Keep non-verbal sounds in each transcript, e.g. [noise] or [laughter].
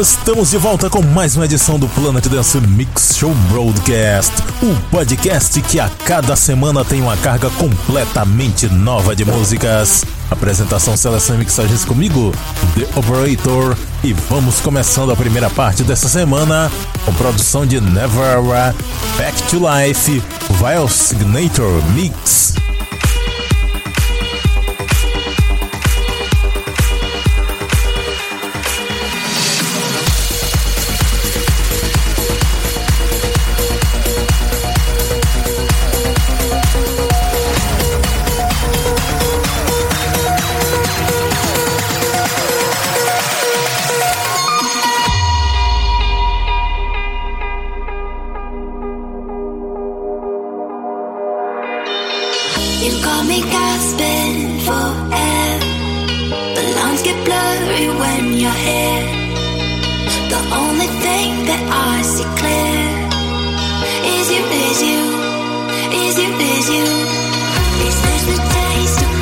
Estamos de volta com mais uma edição do Planet Dance Mix Show Broadcast, o podcast que a cada semana tem uma carga completamente nova de músicas. Apresentação, seleção e mixagens comigo, The Operator, e vamos começando a primeira parte dessa semana com produção de Never Back to Life, Vile Signature Mix. Blurry when you're here. The only thing that I see clear is you, is you, is you, is you. Is this the taste of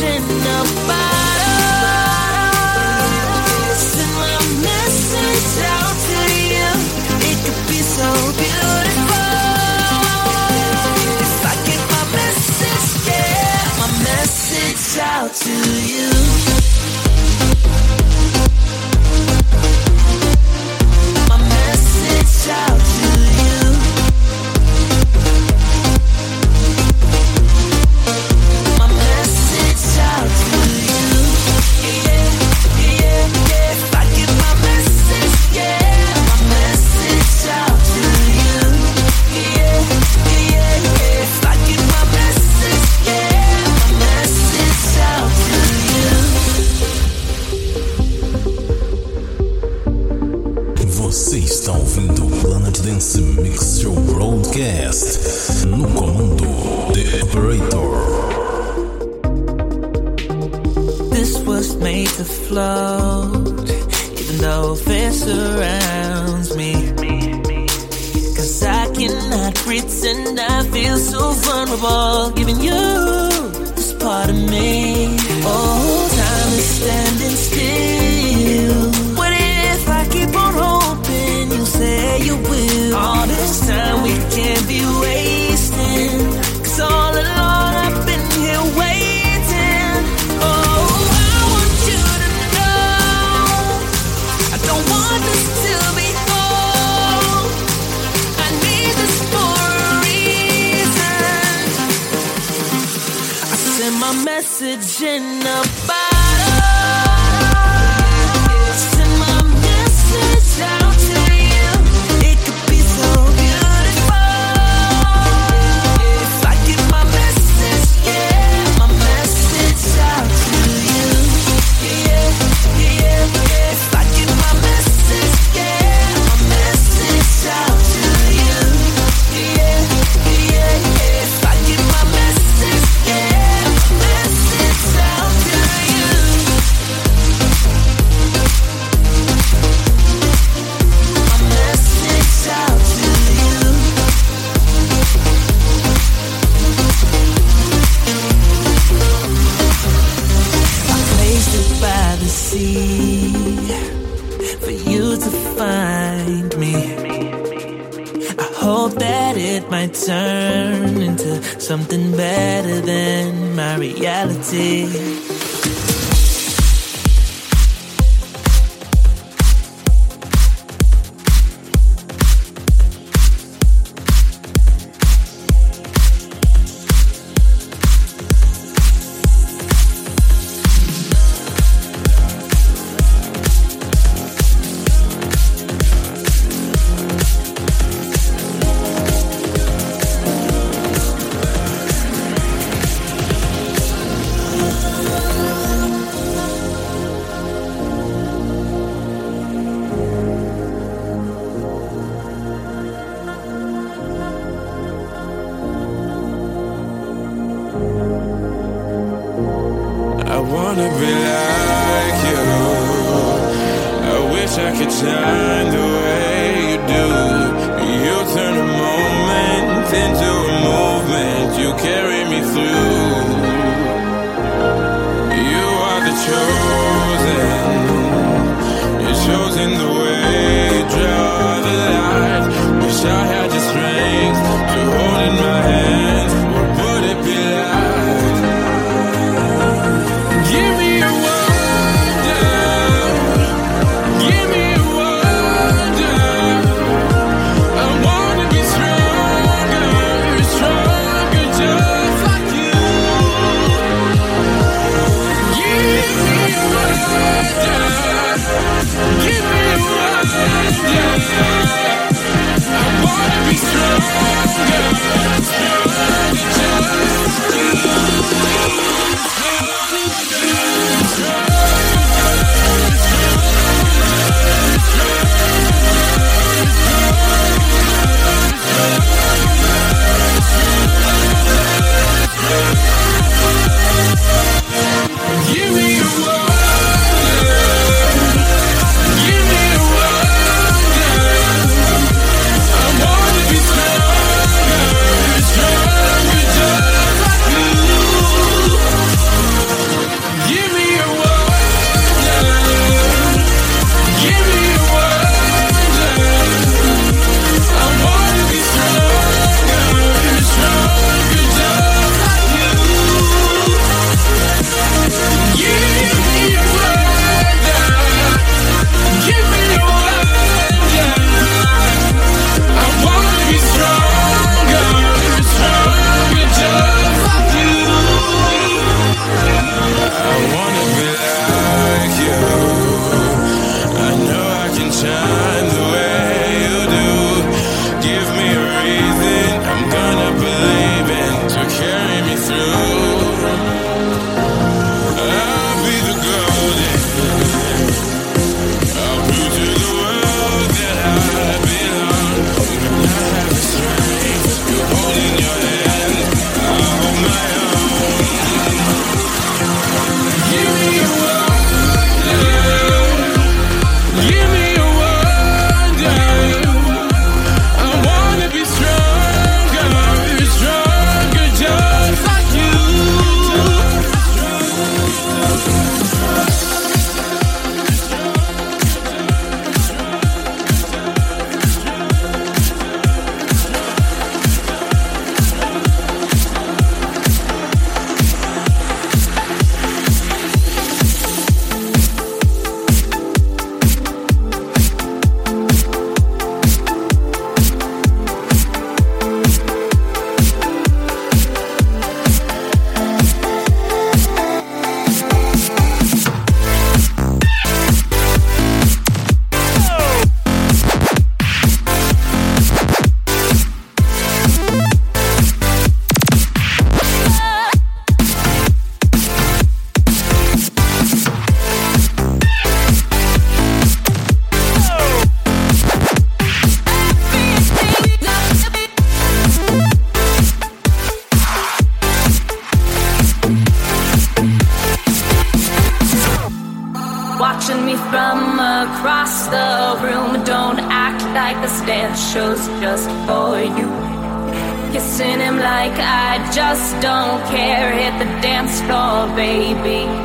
message in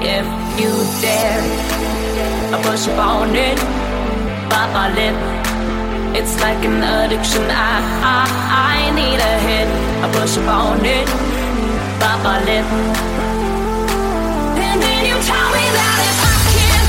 if you dare. I push upon it, bite my lip. It's like an addiction. I I I need a hit. I push upon it, bite my lip. And then you tell me that if I can't.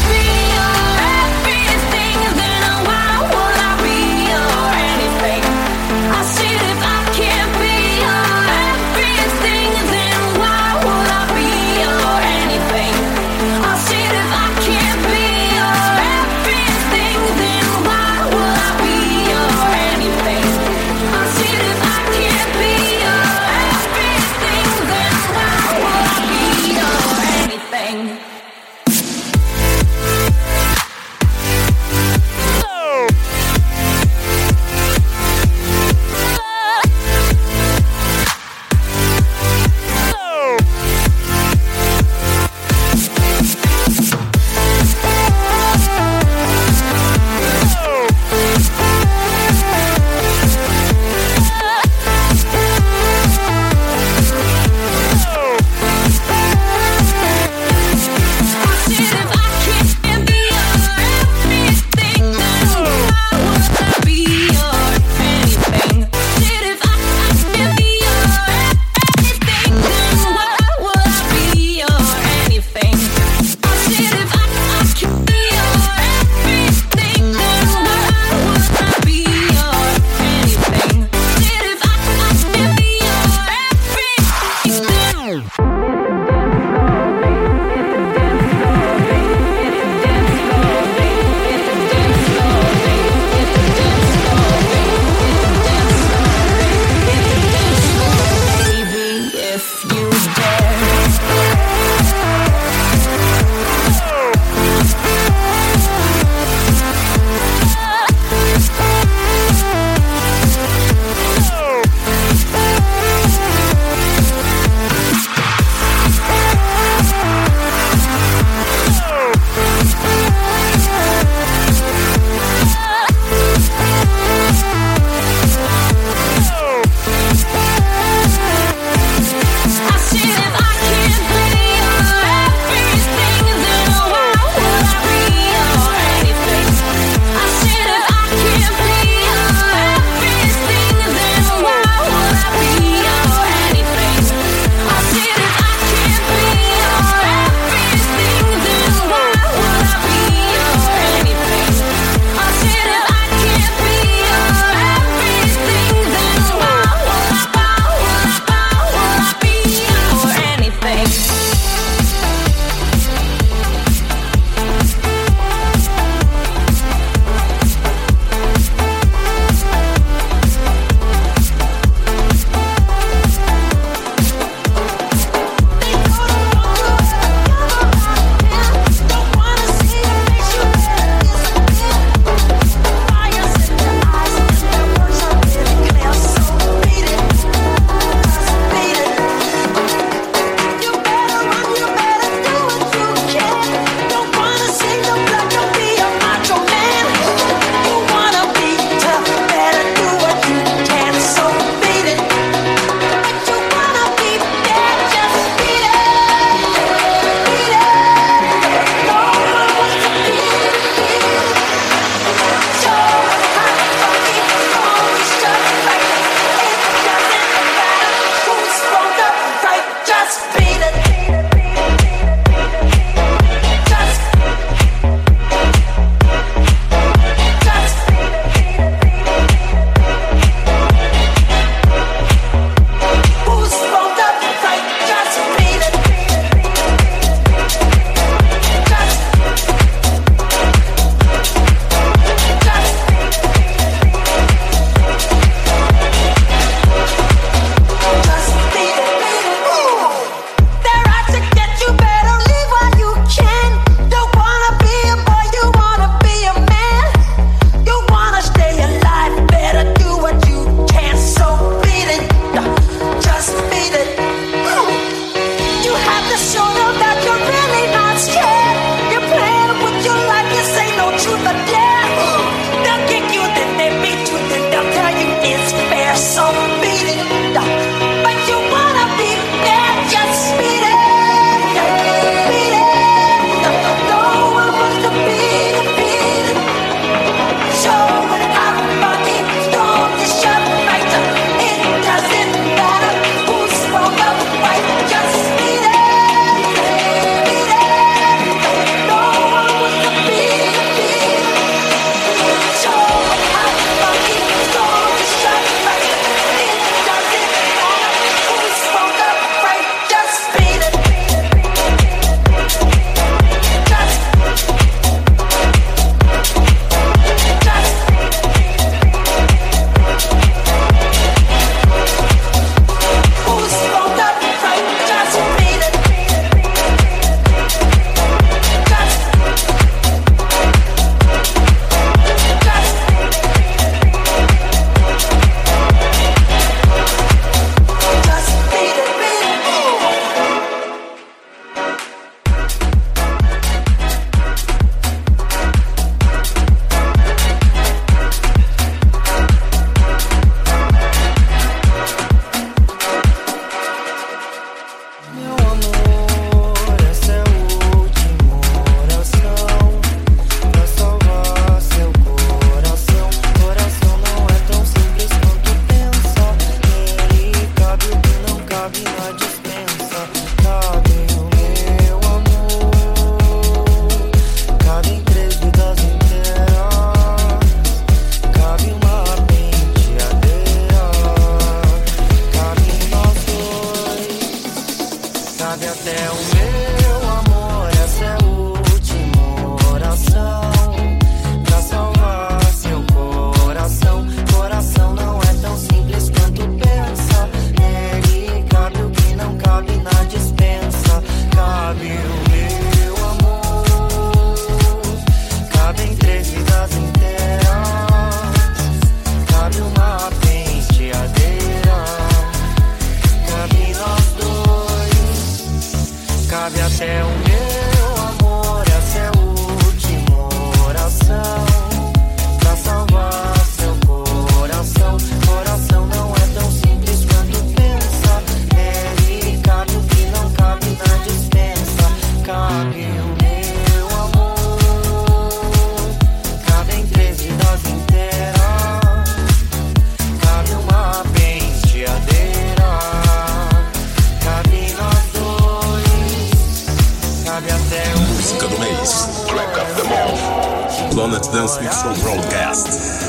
Month. Planet Dance Mix Show Broadcast.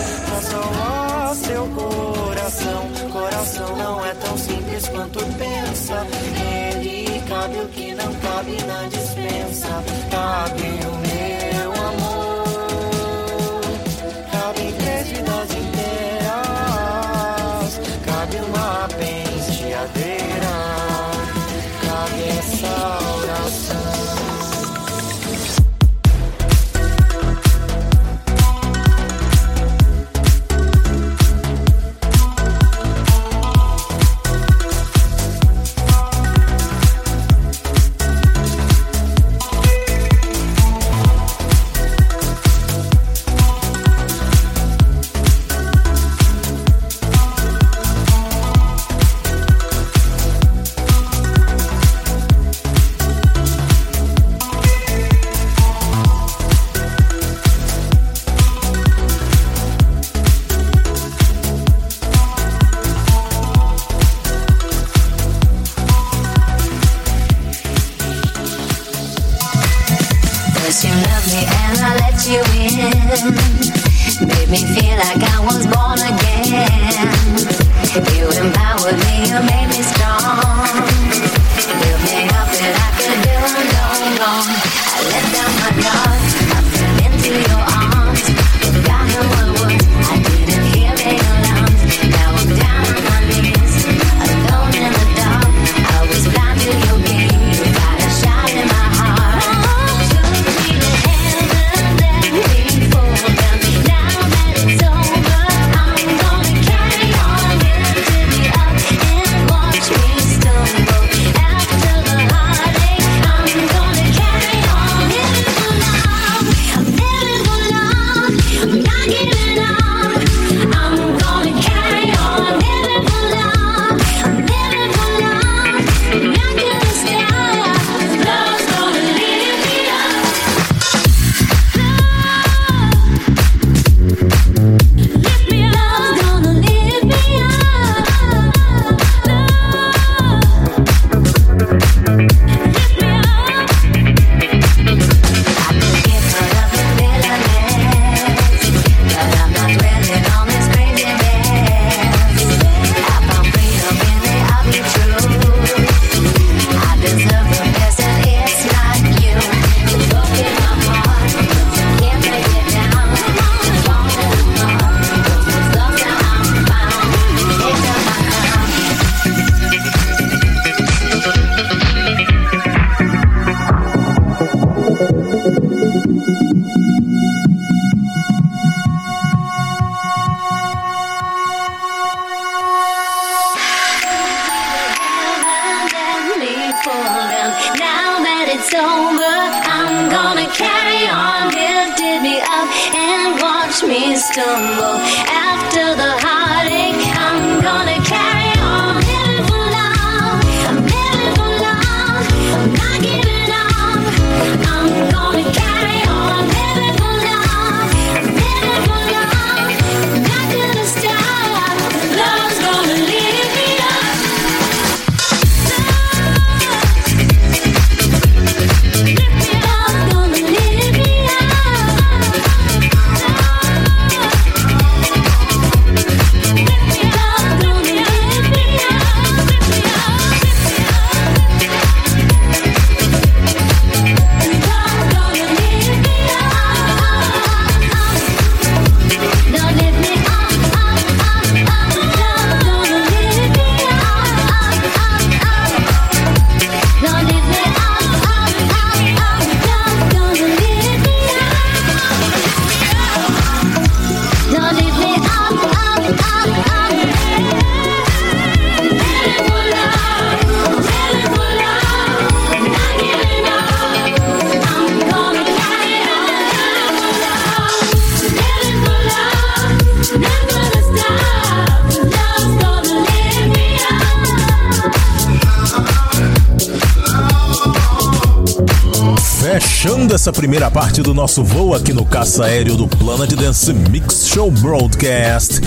Essa primeira parte do nosso voo aqui no caça aéreo do Planet Dance Mix Show Broadcast.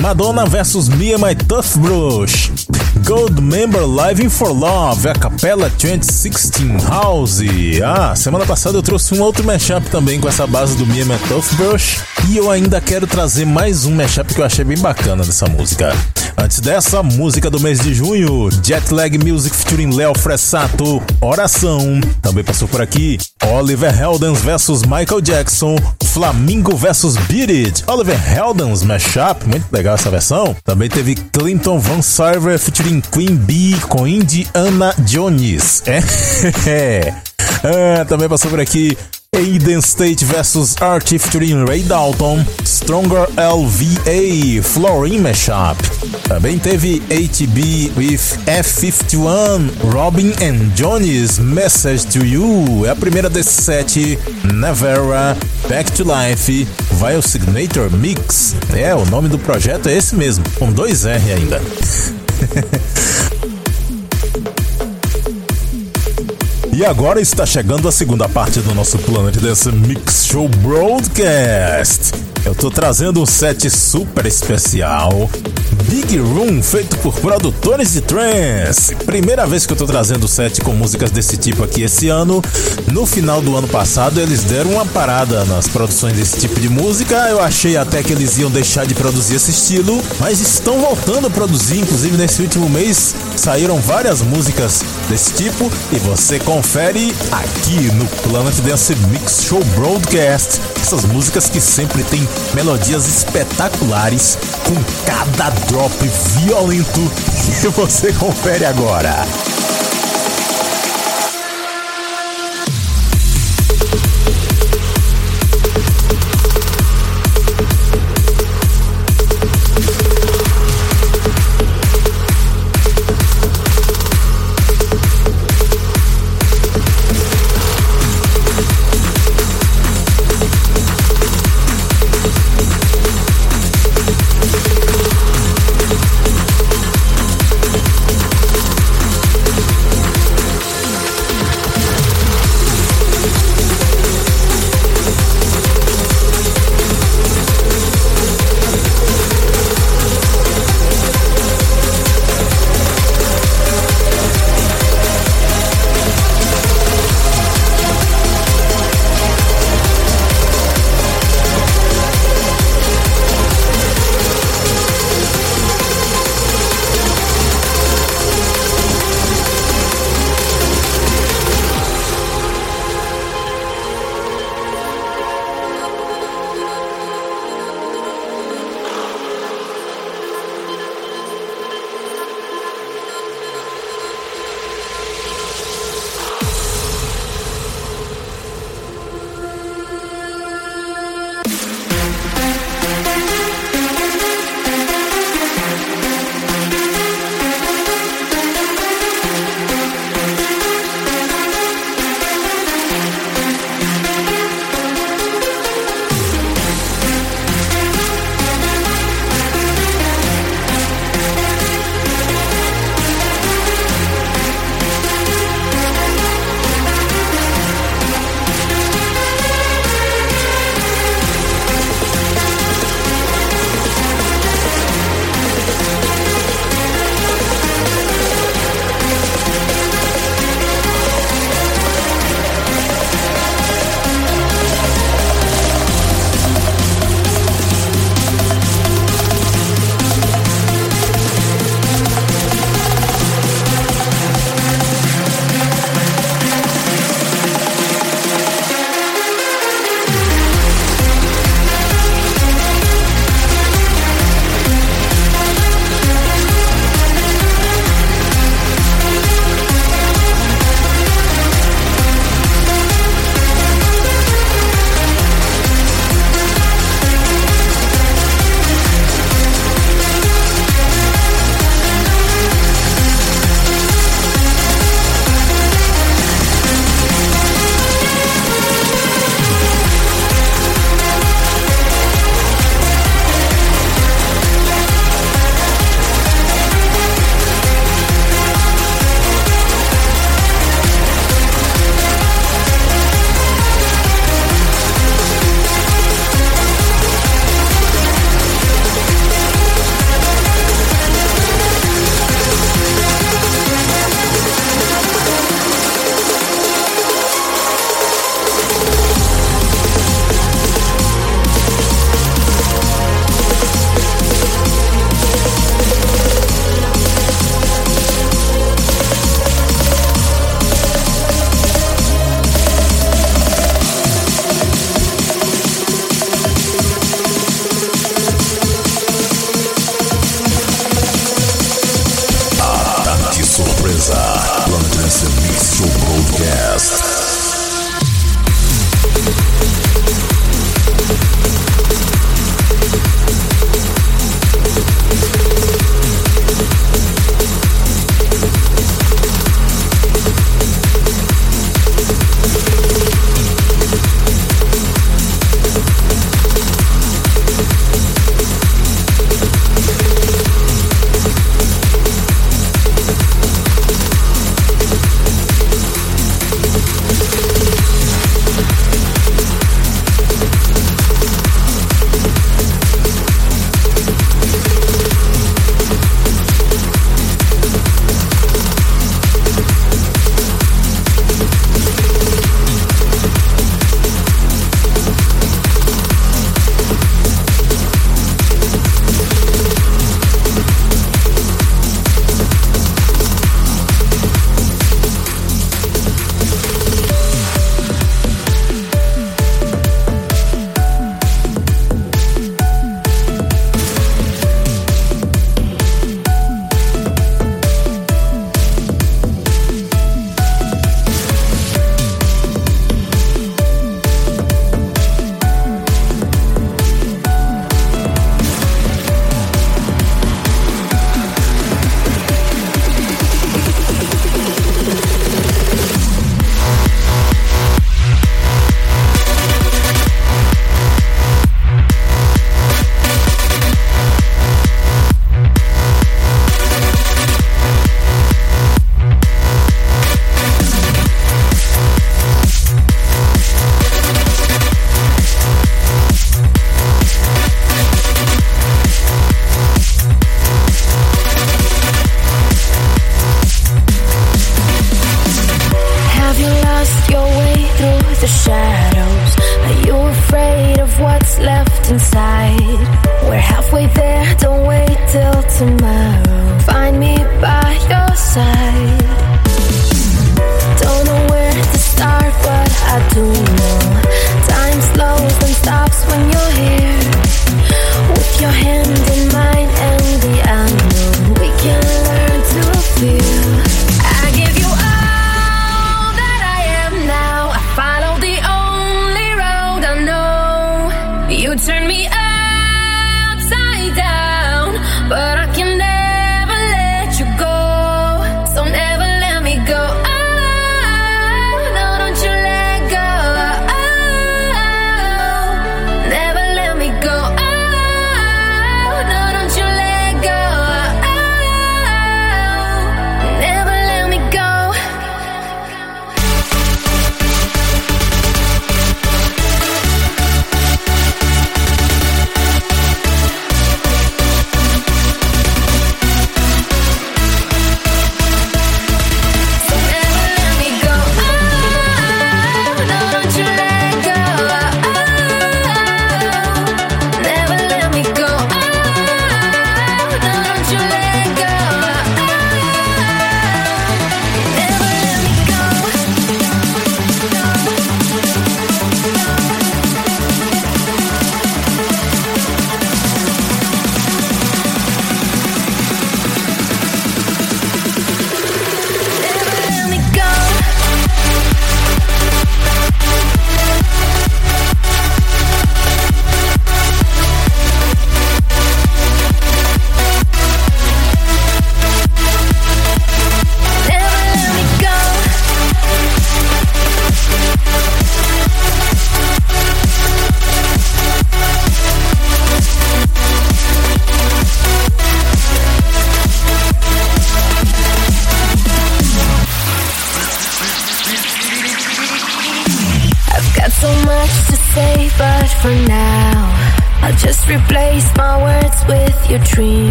Madonna vs and My Tough Brush. Gold Member Live for Love, a Capella 2016 House. Ah, semana passada eu trouxe um outro mashup também com essa base do and My Tough Brush. E eu ainda quero trazer mais um mashup que eu achei bem bacana dessa música. Antes dessa, música do mês de junho, Jetlag Music featuring Léo Fressato, Oração. Também passou por aqui Oliver Heldens vs Michael Jackson, Flamingo vs Beat It, Oliver Heldens mashup, muito legal essa versão. Também teve Clinton Van Sarver featuring Queen Bee com Indiana Jones. É, [laughs] é. também passou por aqui Aiden State vs Archie featuring Ray Dalton, Stronger LVA, Flooring Mashup. Também teve HB with F51, Robin and Johnny's Message to You. É a primeira desse set, Nevera, Back to Life, Vile Signator Mix. É, o nome do projeto é esse mesmo, com dois R ainda. [laughs] E agora está chegando a segunda parte do nosso Planet Dance Mix Show Broadcast. Eu tô trazendo um set super especial. Big Room feito por produtores de trance. Primeira vez que eu tô trazendo set com músicas desse tipo aqui esse ano. No final do ano passado eles deram uma parada nas produções desse tipo de música. Eu achei até que eles iam deixar de produzir esse estilo, mas estão voltando a produzir. Inclusive nesse último mês saíram várias músicas desse tipo e você confere aqui no Planet Dance Mix Show Broadcast. Essas músicas que sempre tem melodias espetaculares com cada drop violento que você confere agora.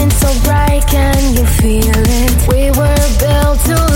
shine so bright, can you feel it? We were built to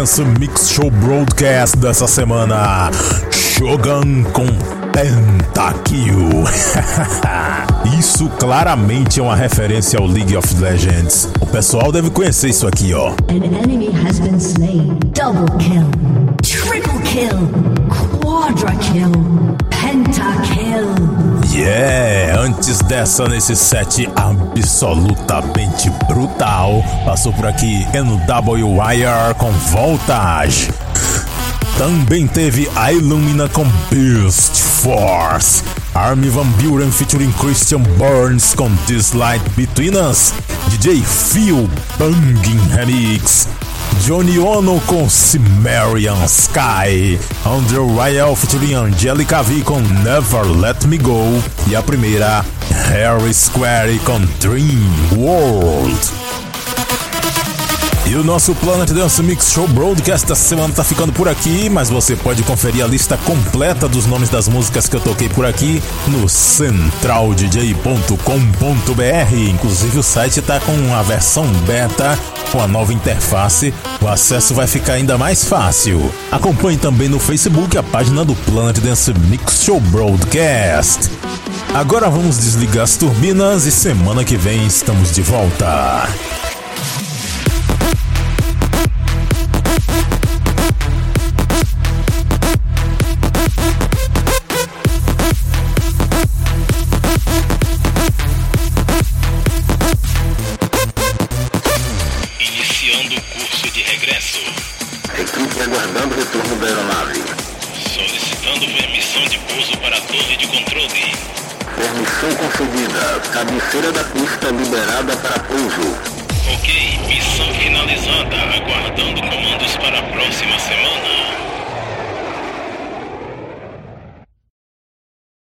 Dance Mix Show Broadcast dessa semana. Shogun com Pentakill. [laughs] isso claramente é uma referência ao League of Legends. O pessoal deve conhecer isso aqui, ó. An enemy has been slain. Double kill. Triple kill. Quadra kill. Pentakill. Yeah! Antes dessa, nesse set absolutamente brutal, passou por aqui NW Wire com Voltage. Também teve a Illumina com Beast Force. Army Van Buren featuring Christian Burns com This Light Between Us. DJ Phil Banging Remix. Johnny Ono com Cimmerian Sky, Andrew Ryle featuring Angelica V com Never Let Me Go e a primeira Harry Square com Dream World. E o nosso Planet Dance Mix Show Broadcast essa semana tá ficando por aqui, mas você pode conferir a lista completa dos nomes das músicas que eu toquei por aqui no centraldj.com.br. Inclusive o site tá com a versão beta com a nova interface, o acesso vai ficar ainda mais fácil. Acompanhe também no Facebook a página do Planet Dance Mix Show Broadcast. Agora vamos desligar as turbinas e semana que vem estamos de volta.